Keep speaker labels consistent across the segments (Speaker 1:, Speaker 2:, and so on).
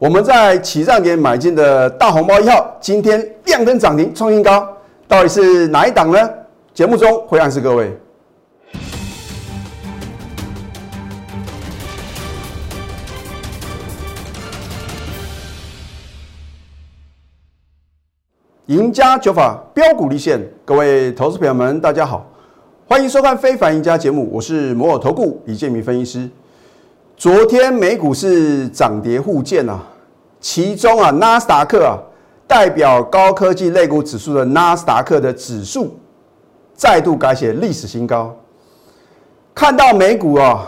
Speaker 1: 我们在起涨点买进的大红包一号，今天亮灯涨停创新高，到底是哪一档呢？节目中会暗示各位。赢家九法标股立现，各位投资朋友们，大家好，欢迎收看《非凡赢家》节目，我是摩尔投顾李建民分析师。昨天美股是涨跌互见啊，其中啊，纳斯达克啊，代表高科技类股指数的纳斯达克的指数再度改写历史新高。看到美股啊，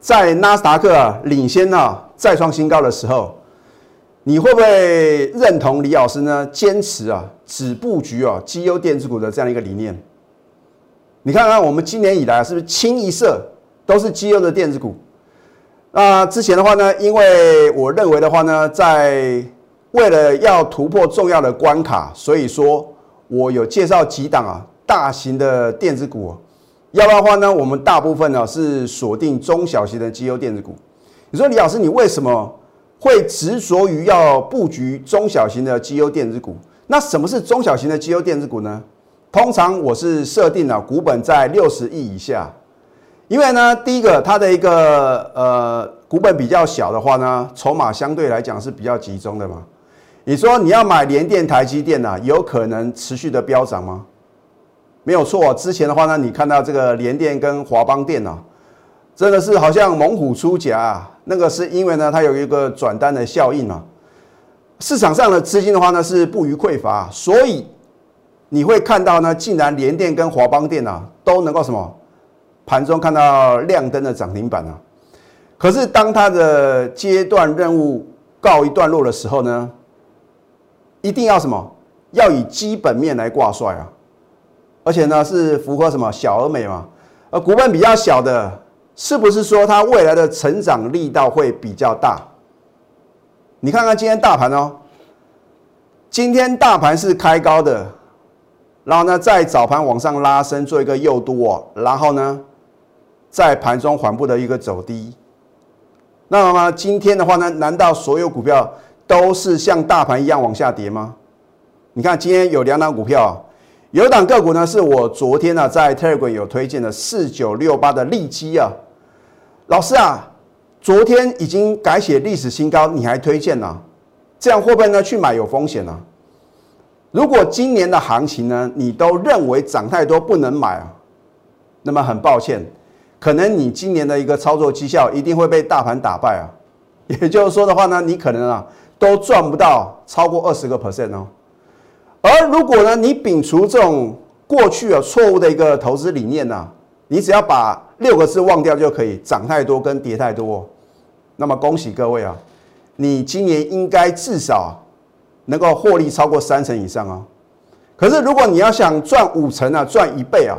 Speaker 1: 在纳斯达克啊领先啊再创新高的时候。你会不会认同李老师呢？坚持啊，只布局啊，绩优电子股的这样一个理念。你看看我们今年以来是不是清一色都是绩优的电子股？那之前的话呢，因为我认为的话呢，在为了要突破重要的关卡，所以说我有介绍几档啊大型的电子股。要不然的话呢，我们大部分呢是锁定中小型的绩优电子股。你说李老师，你为什么？会执着于要布局中小型的绩优电子股，那什么是中小型的绩优电子股呢？通常我是设定了股本在六十亿以下，因为呢，第一个它的一个呃股本比较小的话呢，筹码相对来讲是比较集中的嘛。你说你要买联电、台积电呐，有可能持续的飙涨吗？没有错，之前的话呢，你看到这个联电跟华邦电啊，真的是好像猛虎出柙。那个是因为呢，它有一个转单的效应嘛，市场上的资金的话呢是不予匮乏，所以你会看到呢，竟然联电跟华邦电啊都能够什么盘中看到亮灯的涨停板啊。可是当它的阶段任务告一段落的时候呢，一定要什么要以基本面来挂帅啊，而且呢是符合什么小而美嘛，而股本比较小的。是不是说它未来的成长力道会比较大？你看看今天大盘哦，今天大盘是开高的，然后呢在早盘往上拉升做一个诱多，然后呢在盘中缓步的一个走低。那么今天的话呢，难道所有股票都是像大盘一样往下跌吗？你看今天有两档股票。有档个股呢，是我昨天呢在 Telegram 有推荐的四九六八的利基啊，老师啊，昨天已经改写历史新高，你还推荐呢？这样会不会呢去买有风险呢？如果今年的行情呢，你都认为涨太多不能买啊，那么很抱歉，可能你今年的一个操作绩效一定会被大盘打败啊。也就是说的话呢，你可能啊都赚不到超过二十个 percent 哦。而如果呢，你摒除这种过去啊错误的一个投资理念呢，你只要把六个字忘掉就可以，涨太多跟跌太多，那么恭喜各位啊，你今年应该至少能够获利超过三成以上啊。可是如果你要想赚五成啊，赚一倍啊，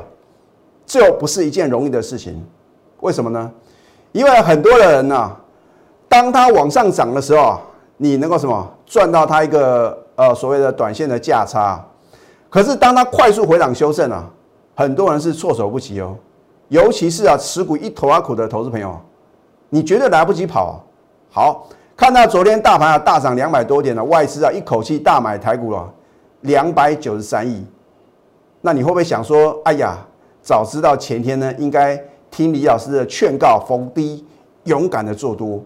Speaker 1: 这不是一件容易的事情。为什么呢？因为很多的人呢，当他往上涨的时候，你能够什么赚到他一个。呃，所谓的短线的价差，可是当它快速回档修正啊，很多人是措手不及哦。尤其是啊，持股一头阿苦的投资朋友，你绝对来不及跑。好，看到昨天大盘啊大涨两百多点了，外资啊一口气大买台股了两百九十三亿。那你会不会想说，哎呀，早知道前天呢，应该听李老师的劝告，逢低勇敢的做多？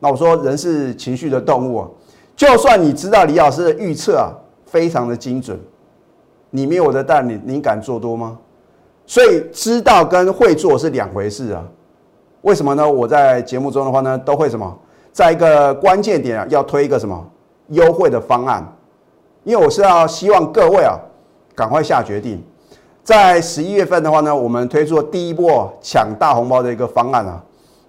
Speaker 1: 那我说，人是情绪的动物啊。就算你知道李老师的预测啊非常的精准，你没有我的带领，你敢做多吗？所以知道跟会做是两回事啊。为什么呢？我在节目中的话呢，都会什么，在一个关键点啊，要推一个什么优惠的方案，因为我是要希望各位啊赶快下决定。在十一月份的话呢，我们推出了第一波抢大红包的一个方案啊，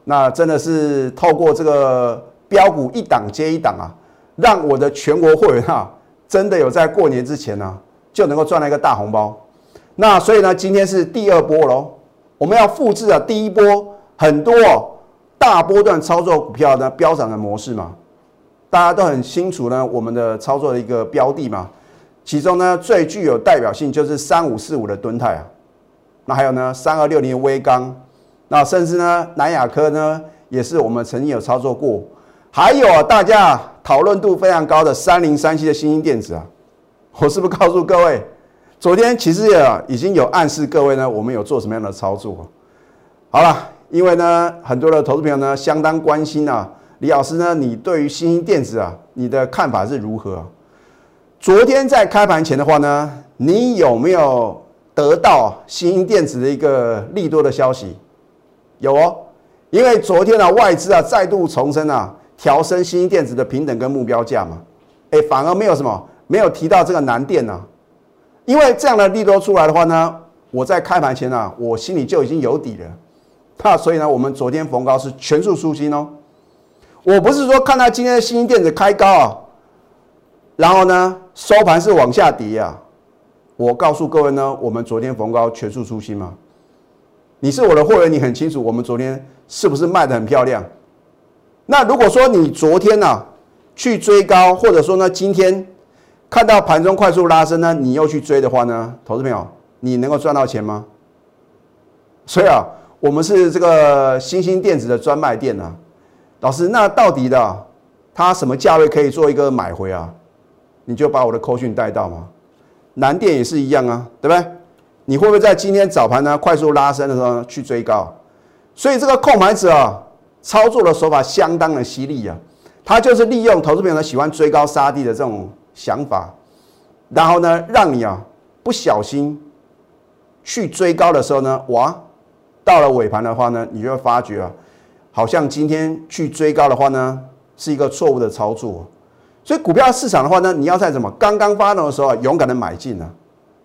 Speaker 1: 那真的是透过这个标股一档接一档啊。让我的全国会员啊，真的有在过年之前呢，就能够赚了一个大红包。那所以呢，今天是第二波喽，我们要复制啊第一波很多大波段操作股票的飙涨的模式嘛。大家都很清楚呢，我们的操作的一个标的嘛，其中呢最具有代表性就是三五四五的吨泰啊，那还有呢三二六零微钢，那甚至呢南亚科呢也是我们曾经有操作过。还有啊，大家讨论度非常高的三零三七的新兴电子啊，我是不是告诉各位，昨天其实也已经有暗示各位呢，我们有做什么样的操作？好了，因为呢，很多的投资朋友呢相当关心啊，李老师呢，你对于新兴电子啊，你的看法是如何？昨天在开盘前的话呢，你有没有得到新电子的一个利多的消息？有哦，因为昨天呢，外资啊再度重申啊。调升新电子的平等跟目标价嘛？哎，反而没有什么，没有提到这个南电呢。因为这样的利多出来的话呢，我在开盘前呢，我心里就已经有底了。那所以呢，我们昨天逢高是全数出金哦。我不是说看到今天的新电子开高啊，然后呢收盘是往下跌啊。我告诉各位呢，我们昨天逢高全数出金吗？你是我的会员，你很清楚，我们昨天是不是卖的很漂亮？那如果说你昨天呢去追高，或者说呢今天看到盘中快速拉升呢，你又去追的话呢，投资朋友，你能够赚到钱吗？所以啊，我们是这个新兴电子的专卖店啊，老师，那到底的它什么价位可以做一个买回啊？你就把我的扣讯带到吗？南电也是一样啊，对不对？你会不会在今天早盘呢快速拉升的时候去追高？所以这个控盘者啊。操作的手法相当的犀利啊，他就是利用投资朋友喜欢追高杀低的这种想法，然后呢，让你啊不小心去追高的时候呢，哇，到了尾盘的话呢，你就会发觉啊，好像今天去追高的话呢，是一个错误的操作。所以股票市场的话呢，你要在什么刚刚发动的时候勇敢的买进啊。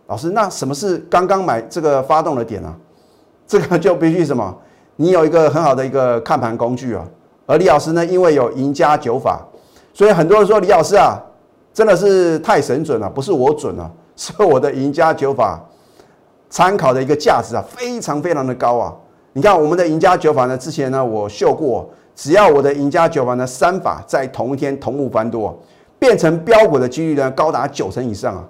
Speaker 1: 老师，那什么是刚刚买这个发动的点呢？这个就必须什么？你有一个很好的一个看盘工具啊，而李老师呢，因为有赢家九法，所以很多人说李老师啊，真的是太神准了，不是我准了，是我的赢家九法参考的一个价值啊，非常非常的高啊。你看我们的赢家九法呢，之前呢我秀过，只要我的赢家九法呢三法在同一天同步翻多，变成标股的几率呢高达九成以上啊。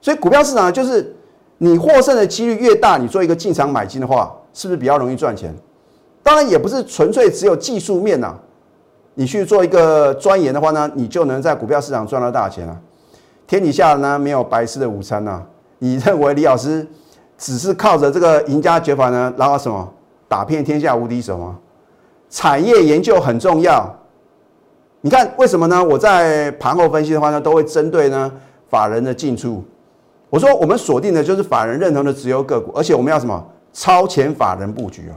Speaker 1: 所以股票市场就是你获胜的几率越大，你做一个进场买进的话。是不是比较容易赚钱？当然也不是纯粹只有技术面呐。你去做一个钻研的话呢，你就能在股票市场赚到大钱啊！天底下呢没有白吃的午餐呐。你认为李老师只是靠着这个赢家绝法呢，然后什么打遍天下无敌手吗？产业研究很重要。你看为什么呢？我在盘后分析的话呢，都会针对呢法人的进出。我说我们锁定的就是法人认同的直有个股，而且我们要什么？超前法人布局啊，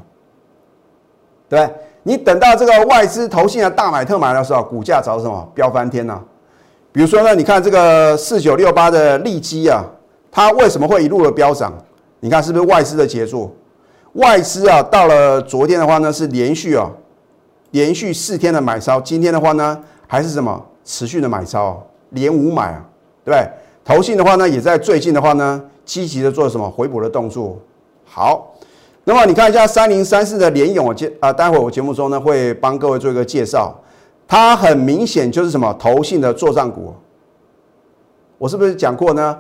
Speaker 1: 对你等到这个外资投信的大买特买的时候，股价找什么飙翻天呐？比如说呢，你看这个四九六八的利基啊，它为什么会一路的飙涨？你看是不是外资的杰作？外资啊，到了昨天的话呢，是连续啊，连续四天的买超，今天的话呢，还是什么持续的买超，连五买啊，对不对？投信的话呢，也在最近的话呢，积极的做什么回补的动作。好，那么你看一下三零三四的联勇，我接啊，待会我节目中呢会帮各位做一个介绍。它很明显就是什么投信的做账股。我是不是讲过呢？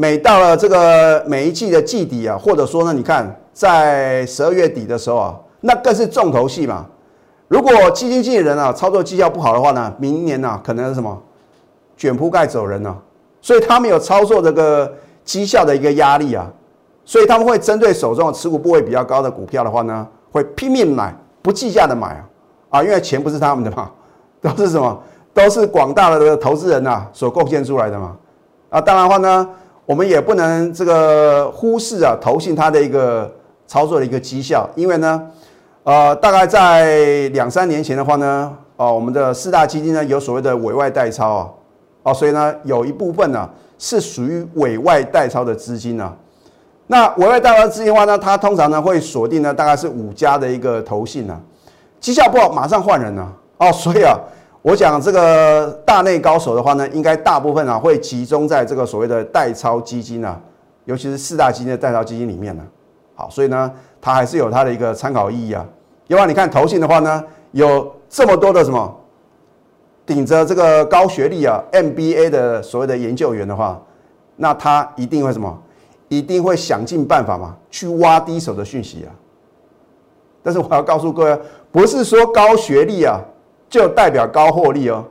Speaker 1: 每到了这个每一季的季底啊，或者说呢，你看在十二月底的时候啊，那更是重头戏嘛。如果基金经理人啊操作绩效不好的话呢，明年呢可能是什么卷铺盖走人呢？所以他们有操作这个绩效的一个压力啊。所以他们会针对手中持股部位比较高的股票的话呢，会拼命买，不计价的买啊，啊，因为钱不是他们的嘛，都是什么，都是广大的投资人呐所贡献出来的嘛，啊，当然的话呢，我们也不能这个忽视啊，投信它的一个操作的一个绩效，因为呢，呃，大概在两三年前的话呢，哦，我们的四大基金呢有所谓的委外代抄啊，哦，所以呢，有一部分呢是属于委外代抄的资金呢。那委外代抄资金的话呢，它通常呢会锁定呢大概是五家的一个投信呢，绩效不好马上换人呢，哦，所以啊，我讲这个大内高手的话呢，应该大部分啊会集中在这个所谓的代操基金啊，尤其是四大基金的代操基金里面呢，好，所以呢，它还是有它的一个参考意义啊。因为你看投信的话呢，有这么多的什么顶着这个高学历啊 MBA 的所谓的研究员的话，那他一定会什么？一定会想尽办法嘛，去挖低手的讯息啊。但是我要告诉各位，不是说高学历啊就代表高获利哦。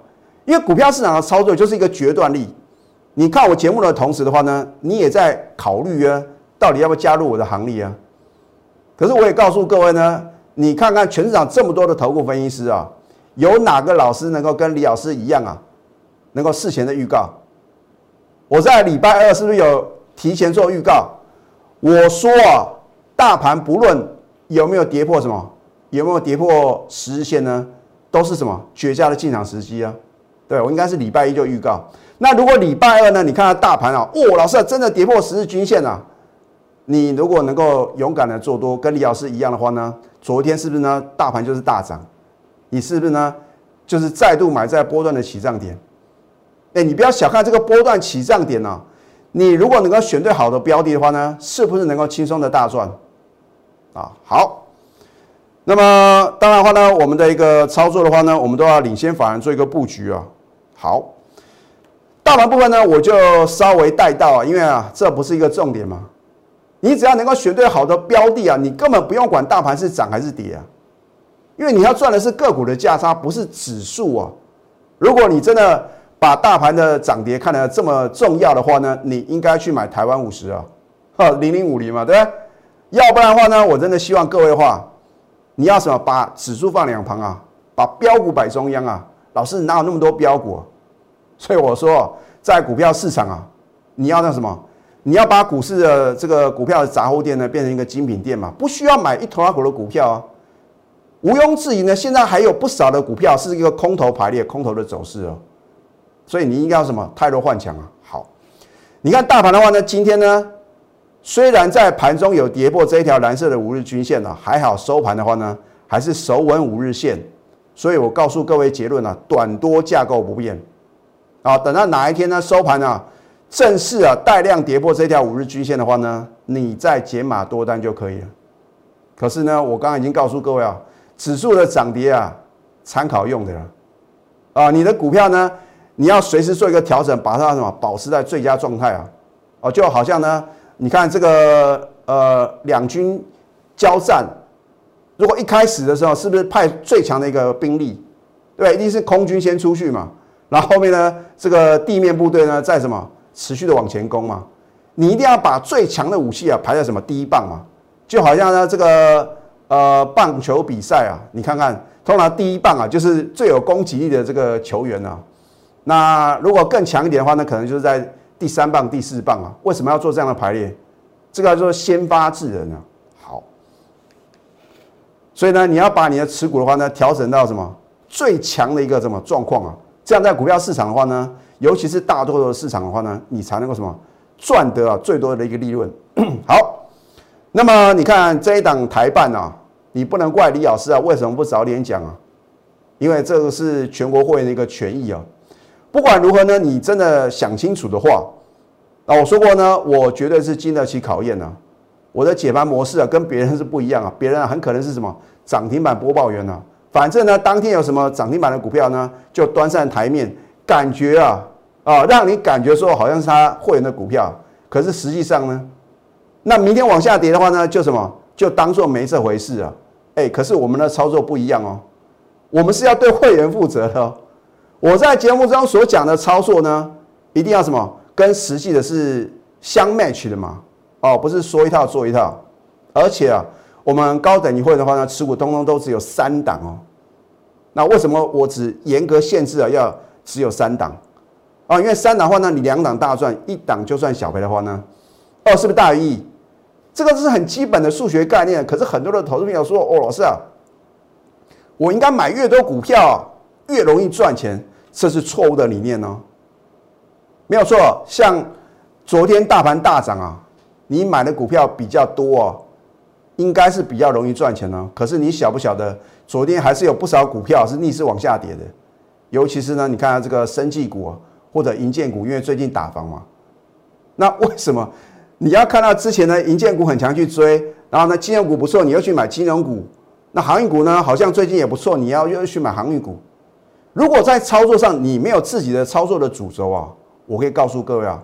Speaker 1: 因为股票市场的操作就是一个决断力。你看我节目的同时的话呢，你也在考虑啊，到底要不要加入我的行列啊？可是我也告诉各位呢，你看看全市场这么多的投顾分析师啊，有哪个老师能够跟李老师一样啊，能够事前的预告？我在礼拜二是不是有提前做预告？我说啊，大盘不论有没有跌破什么，有没有跌破十日线呢，都是什么绝佳的进场时机啊？对，我应该是礼拜一就预告。那如果礼拜二呢？你看到大盘啊，哦，老师真的跌破十日均线啊！你如果能够勇敢的做多，跟李老师一样的话呢，昨天是不是呢？大盘就是大涨，你是不是呢？就是再度买在波段的起涨点。哎，你不要小看这个波段起涨点呢，你如果能够选对好的标的的话呢，是不是能够轻松的大赚？啊，好。那么当然话呢，我们的一个操作的话呢，我们都要领先法人做一个布局啊。好，大盘部分呢，我就稍微带到啊，因为啊，这不是一个重点嘛。你只要能够选对好的标的啊，你根本不用管大盘是涨还是跌啊，因为你要赚的是个股的价差，不是指数啊。如果你真的把大盘的涨跌看得这么重要的话呢，你应该去买台湾五十啊，哈，零零五零嘛，对不对？要不然的话呢，我真的希望各位的话，你要什么？把指数放两旁啊，把标股摆中央啊。老师哪有那么多标股？啊所以我说，在股票市场啊，你要那什么？你要把股市的这个股票的杂货店呢，变成一个精品店嘛？不需要买一头拉股的股票啊。毋庸置疑呢，现在还有不少的股票是一个空头排列、空头的走势哦。所以你应该要什么？泰弱换强啊。好，你看大盘的话呢，今天呢，虽然在盘中有跌破这一条蓝色的五日均线呢，还好收盘的话呢，还是守稳五日线。所以我告诉各位结论啊，短多架构不变，啊，等到哪一天呢收盘啊，正式啊带量跌破这条五日均线的话呢，你再减码多单就可以了。可是呢，我刚刚已经告诉各位啊，指数的涨跌啊，参考用的了，啊，你的股票呢，你要随时做一个调整，把它什么保持在最佳状态啊，哦，就好像呢，你看这个呃两军交战。如果一开始的时候是不是派最强的一个兵力，对，一定是空军先出去嘛，然后后面呢，这个地面部队呢在什么持续的往前攻嘛？你一定要把最强的武器啊排在什么第一棒嘛？就好像呢这个呃棒球比赛啊，你看看，通常第一棒啊就是最有攻击力的这个球员啊。那如果更强一点的话呢，可能就是在第三棒、第四棒啊。为什么要做这样的排列？这个叫做先发制人啊。好所以呢，你要把你的持股的话呢，调整到什么最强的一个什么状况啊？这样在股票市场的话呢，尤其是大多数的市场的话呢，你才能够什么赚得啊最多的一个利润。好，那么你看这一档台办啊，你不能怪李老师啊，为什么不早点讲啊？因为这个是全国会员的一个权益啊。不管如何呢，你真的想清楚的话，啊，我说过呢，我绝对是经得起考验的。我的解盘模式啊，跟别人是不一样啊。别人很可能是什么涨停板播报员呢？反正呢，当天有什么涨停板的股票呢，就端上台面，感觉啊啊，让你感觉说好像是他会员的股票。可是实际上呢，那明天往下跌的话呢，就什么就当做没这回事啊。哎，可是我们的操作不一样哦，我们是要对会员负责的。我在节目中所讲的操作呢，一定要什么跟实际的是相 match 的嘛。哦，不是说一套做一套，而且啊，我们高等一会的话呢，持股通通都只有三档哦。那为什么我只严格限制啊，要只有三档啊？因为三档的话呢，你两档大赚，一档就算小赔的话呢，哦，是不是大于一？这个是很基本的数学概念。可是很多的投资朋友说，哦，老师啊，我应该买越多股票越容易赚钱，这是错误的理念哦。没有错，像昨天大盘大涨啊。你买的股票比较多哦，应该是比较容易赚钱哦。可是你晓不晓得，昨天还是有不少股票是逆势往下跌的，尤其是呢，你看这个生技股啊或者银建股，因为最近打房嘛。那为什么你要看到之前的银建股很强去追，然后呢金融股不错，你又去买金融股？那航运股呢，好像最近也不错，你要又去买航运股？如果在操作上你没有自己的操作的主轴啊，我可以告诉各位啊。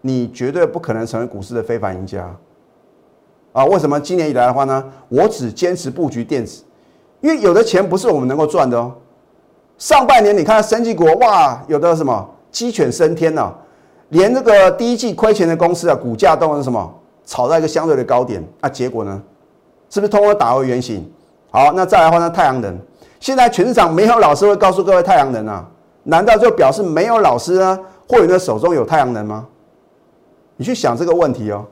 Speaker 1: 你绝对不可能成为股市的非凡赢家啊！为什么今年以来的话呢？我只坚持布局电子，因为有的钱不是我们能够赚的哦。上半年你看生技股哇，有的什么鸡犬升天呐，连这个第一季亏钱的公司啊，股价都是什么炒在一个相对的高点啊，结果呢，是不是通过打回原形？好，那再来的话呢，太阳能，现在全市场没有老师会告诉各位太阳能啊，难道就表示没有老师呢？会员的手中有太阳能吗？你去想这个问题哦。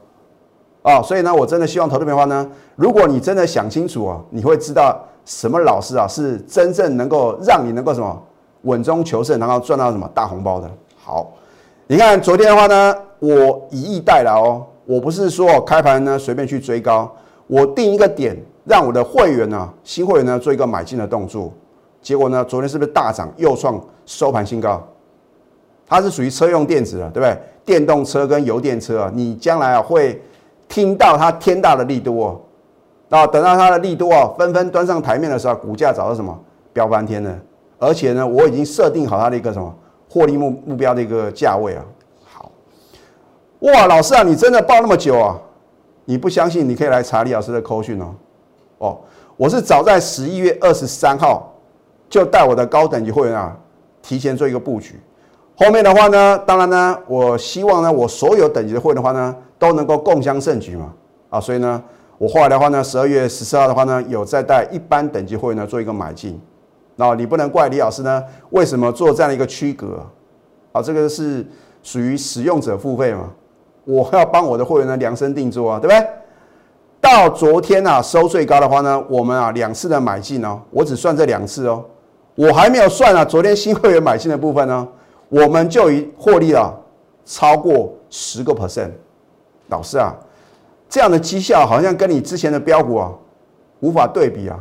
Speaker 1: 哦，所以呢，我真的希望投资的话呢，如果你真的想清楚啊，你会知道什么老师啊是真正能够让你能够什么稳中求胜，然后赚到什么大红包的。好，你看昨天的话呢，我以逸待劳哦，我不是说开盘呢随便去追高，我定一个点，让我的会员呢，新会员呢做一个买进的动作，结果呢，昨天是不是大涨，又创收盘新高？它是属于车用电子的，对不对？电动车跟油电车啊，你将来啊会。听到它天大的利多哦，那，等到它的利多哦纷纷端上台面的时候，股价找到什么飙翻天了。而且呢，我已经设定好它的一个什么获利目目标的一个价位啊。好，哇，老师啊，你真的报那么久啊？你不相信，你可以来查李老师的扣讯哦。哦，我是早在十一月二十三号就带我的高等级会员啊，提前做一个布局。后面的话呢，当然呢，我希望呢，我所有等级的会员的话呢。都能够共襄盛举嘛，啊，所以呢，我后来的话呢，十二月十四号的话呢，有在带一般等级会员呢做一个买进，那你不能怪李老师呢，为什么做这样的一个区隔？啊，这个是属于使用者付费嘛，我要帮我的会员呢量身定做啊，对不对？到昨天啊收最高的话呢，我们啊两次的买进哦，我只算这两次哦，我还没有算啊，昨天新会员买进的部分呢，我们就已获利了超过十个 percent。老师啊，这样的绩效好像跟你之前的标股啊无法对比啊，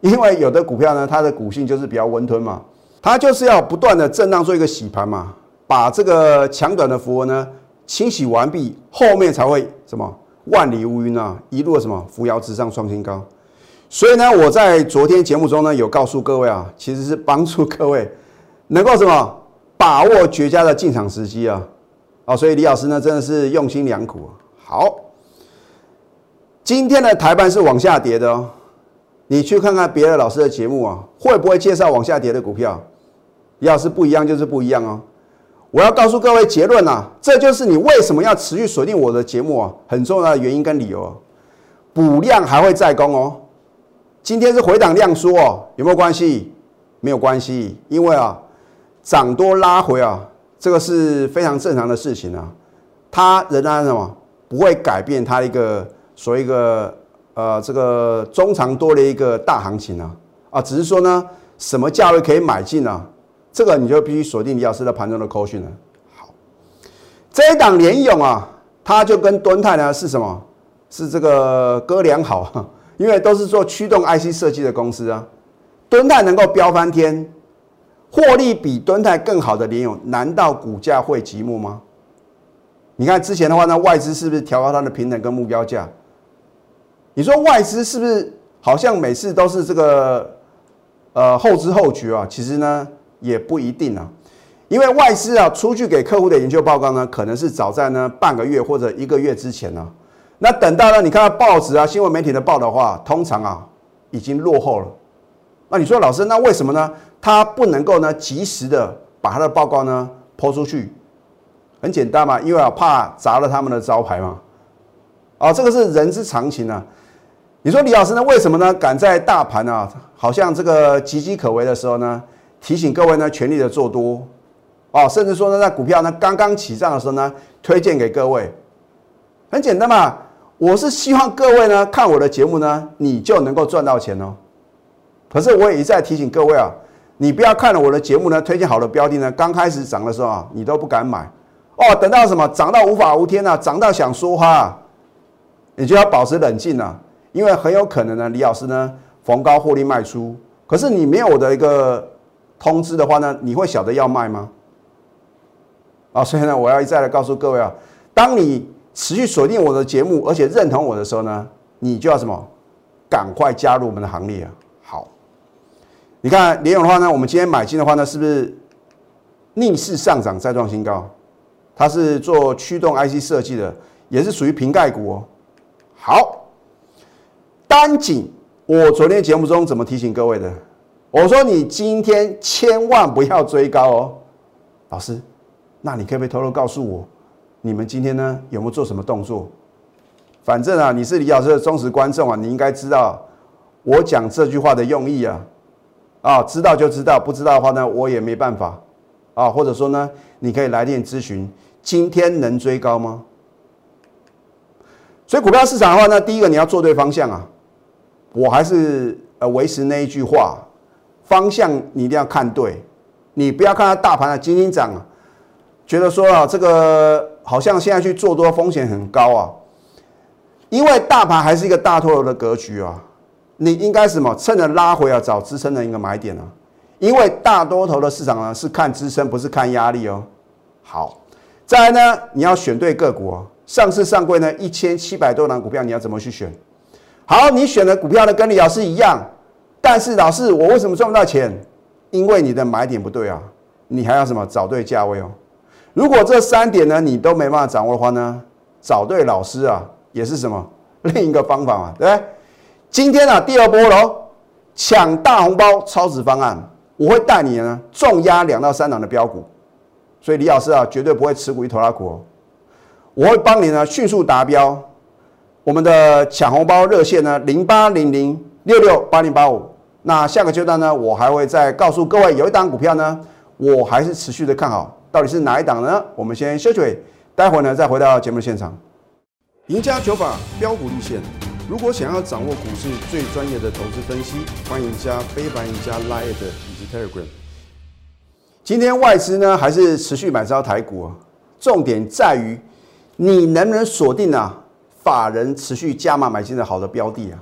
Speaker 1: 因为有的股票呢，它的股性就是比较温吞嘛，它就是要不断的震荡做一个洗盘嘛，把这个强短的符文呢清洗完毕，后面才会什么万里无云啊，一路什么扶摇直上创新高。所以呢，我在昨天节目中呢有告诉各位啊，其实是帮助各位能够什么把握绝佳的进场时机啊。哦，所以李老师呢真的是用心良苦。好，今天的台办是往下跌的哦。你去看看别的老师的节目啊，会不会介绍往下跌的股票？李老师不一样就是不一样哦。我要告诉各位结论啊，这就是你为什么要持续锁定我的节目啊，很重要的原因跟理由。啊补量还会再攻哦。今天是回档量缩哦，有没有关系？没有关系，因为啊，涨多拉回啊。这个是非常正常的事情啊，它仍然什么不会改变它一个所谓一个呃这个中长多的一个大行情啊啊，只是说呢什么价位可以买进呢？这个你就必须锁定李老师的盘中的扣讯了。好，这一档联勇啊，它就跟敦泰呢是什么？是这个哥俩好，因为都是做驱动 IC 设计的公司啊，敦泰能够飙翻天。获利比敦泰更好的联勇，难道股价会寂寞吗？你看之前的话呢，外资是不是调高它的平等跟目标价？你说外资是不是好像每次都是这个呃后知后觉啊？其实呢也不一定啊，因为外资啊出去给客户的研究报告呢，可能是早在呢半个月或者一个月之前呢。那等到呢你看到报纸啊新闻媒体的报的话，通常啊已经落后了。那你说老师，那为什么呢？他不能够呢及时的把他的报告呢抛出去？很简单嘛，因为啊怕砸了他们的招牌嘛。啊，这个是人之常情啊。你说李老师呢，为什么呢？敢在大盘啊好像这个岌岌可危的时候呢，提醒各位呢全力的做多哦，甚至说呢在股票呢刚刚起涨的时候呢，推荐给各位。很简单嘛，我是希望各位呢看我的节目呢，你就能够赚到钱哦。可是我也一再提醒各位啊，你不要看了我的节目呢，推荐好的标的呢，刚开始涨的时候啊，你都不敢买哦。等到什么涨到无法无天啊，涨到想说话，你就要保持冷静啊，因为很有可能呢，李老师呢逢高获利卖出。可是你没有我的一个通知的话呢，你会晓得要卖吗？啊，所以呢，我要一再的告诉各位啊，当你持续锁定我的节目，而且认同我的时候呢，你就要什么，赶快加入我们的行列啊。好你看联永的话呢，我们今天买进的话呢，是不是逆势上涨再创新高？它是做驱动 IC 设计的，也是属于瓶盖股哦。好，单井，我昨天节目中怎么提醒各位的？我说你今天千万不要追高哦，老师，那你可不可以偷偷告诉我，你们今天呢有没有做什么动作？反正啊，你是李老师的忠实观众啊，你应该知道我讲这句话的用意啊。啊，知道就知道，不知道的话呢，我也没办法啊。或者说呢，你可以来电咨询，今天能追高吗？所以股票市场的话呢，第一个你要做对方向啊。我还是呃维持那一句话，方向你一定要看对，你不要看它大盘的金金涨啊，觉得说啊这个好像现在去做多风险很高啊，因为大盘还是一个大多头的格局啊。你应该什么？趁着拉回啊，找支撑的一个买点啊。因为大多头的市场呢是看支撑，不是看压力哦。好，再来呢，你要选对个股哦。上市上柜呢一千七百多档股票，你要怎么去选？好，你选的股票呢跟李老师一样，但是老师我为什么赚不到钱？因为你的买点不对啊。你还要什么？找对价位哦。如果这三点呢你都没办法掌握的话呢，找对老师啊也是什么 另一个方法嘛，对不对？今天啊，第二波喽，抢大红包超值方案，我会带你呢重压两到三档的标股，所以李老师啊绝对不会持股一头拉股哦，我会帮你呢迅速达标。我们的抢红包热线呢零八零零六六八零八五，那下个阶段呢，我还会再告诉各位有一档股票呢，我还是持续的看好，到底是哪一档呢？我们先休息，待会呢再回到节目现场，赢家九法标股立线。如果想要掌握股市最专业的投资分析，欢迎加非凡、加 Line 以及 Telegram。今天外资呢还是持续买超台股啊，重点在于你能不能锁定啊法人持续加码买进的好的标的啊？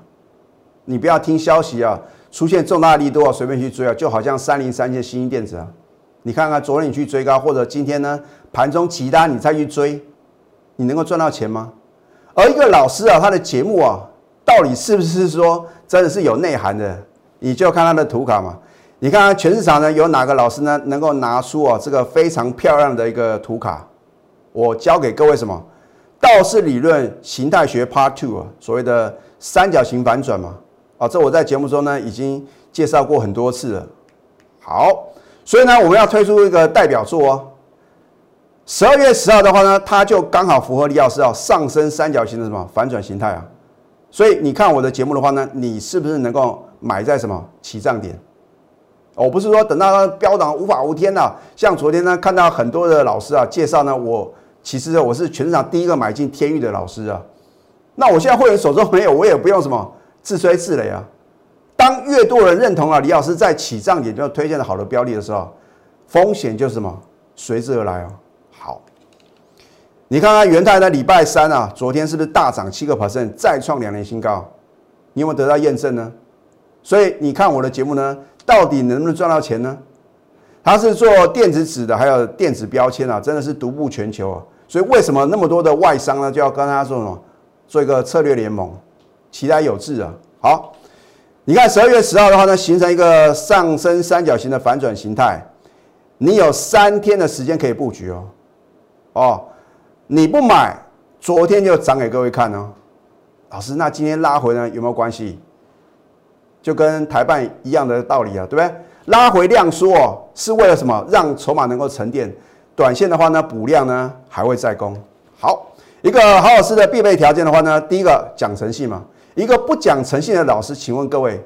Speaker 1: 你不要听消息啊出现重大利多啊随便去追啊，就好像三零三线新兴电子啊，你看看昨天你去追高，或者今天呢盘中其他你再去追，你能够赚到钱吗？而一个老师啊，他的节目啊。到底是不是说真的是有内涵的？你就看他的图卡嘛。你看全市场呢有哪个老师呢能够拿出啊这个非常漂亮的一个图卡？我教给各位什么？道氏理论形态学 Part Two 啊，所谓的三角形反转嘛。啊，这我在节目中呢已经介绍过很多次了。好，所以呢我们要推出一个代表作哦。十二月十号的话呢，它就刚好符合李老师啊上升三角形的什么反转形态啊。所以你看我的节目的话呢，你是不是能够买在什么起涨点？我不是说等到它飙涨无法无天了。像昨天呢，看到很多的老师啊介绍呢，我其实我是全场第一个买进天域的老师啊。那我现在会员手中没有，我也不用什么自吹自擂啊。当越多人认同啊李老师在起涨点就推荐的好的标的的时候，风险就是什么随之而来哦。好。你看看元泰的礼拜三啊，昨天是不是大涨七个百分再创两年新高？你有没有得到验证呢？所以你看我的节目呢，到底能不能赚到钱呢？它是做电子纸的，还有电子标签啊，真的是独步全球啊。所以为什么那么多的外商呢，就要跟他做什么，做一个策略联盟，其来有志啊。好，你看十二月十号的话呢，形成一个上升三角形的反转形态，你有三天的时间可以布局哦，哦。你不买，昨天就涨给各位看哦。老师，那今天拉回呢有没有关系？就跟台办一样的道理啊，对不对？拉回量缩哦是为了什么？让筹码能够沉淀。短线的话呢，补量呢还会再攻。好，一个好老师的必备条件的话呢，第一个讲诚信嘛。一个不讲诚信的老师，请问各位，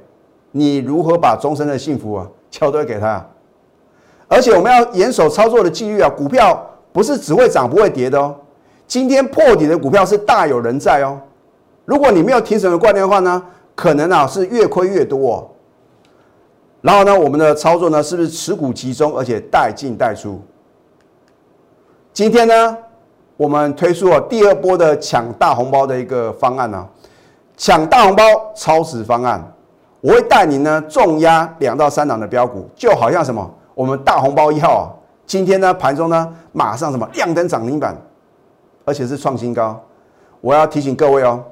Speaker 1: 你如何把终身的幸福啊 交托给他？而且我们要严守操作的纪律啊，股票不是只会涨不会跌的哦。今天破底的股票是大有人在哦。如果你没有停损的观念的话呢，可能啊是越亏越多。哦然后呢，我们的操作呢是不是持股集中，而且带进带出？今天呢，我们推出了第二波的抢大红包的一个方案呢，抢大红包超值方案，我会带你呢重压两到三档的标股，就好像什么，我们大红包一号啊，今天呢盘中呢马上什么亮灯涨停板。而且是创新高，我要提醒各位哦，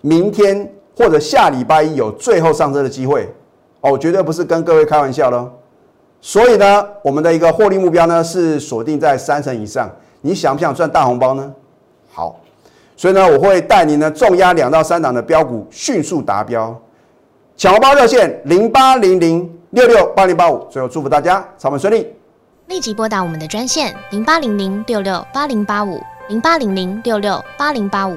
Speaker 1: 明天或者下礼拜一有最后上车的机会哦，绝对不是跟各位开玩笑喽。所以呢，我们的一个获利目标呢是锁定在三成以上。你想不想赚大红包呢？好，所以呢，我会带你呢重压两到三档的标股迅速达标。抢红包热线零八零零六六八零八五。最后祝福大家操盘顺利。
Speaker 2: 立即拨打我们的专线零八零零六六八零八五零八零零六六八零八五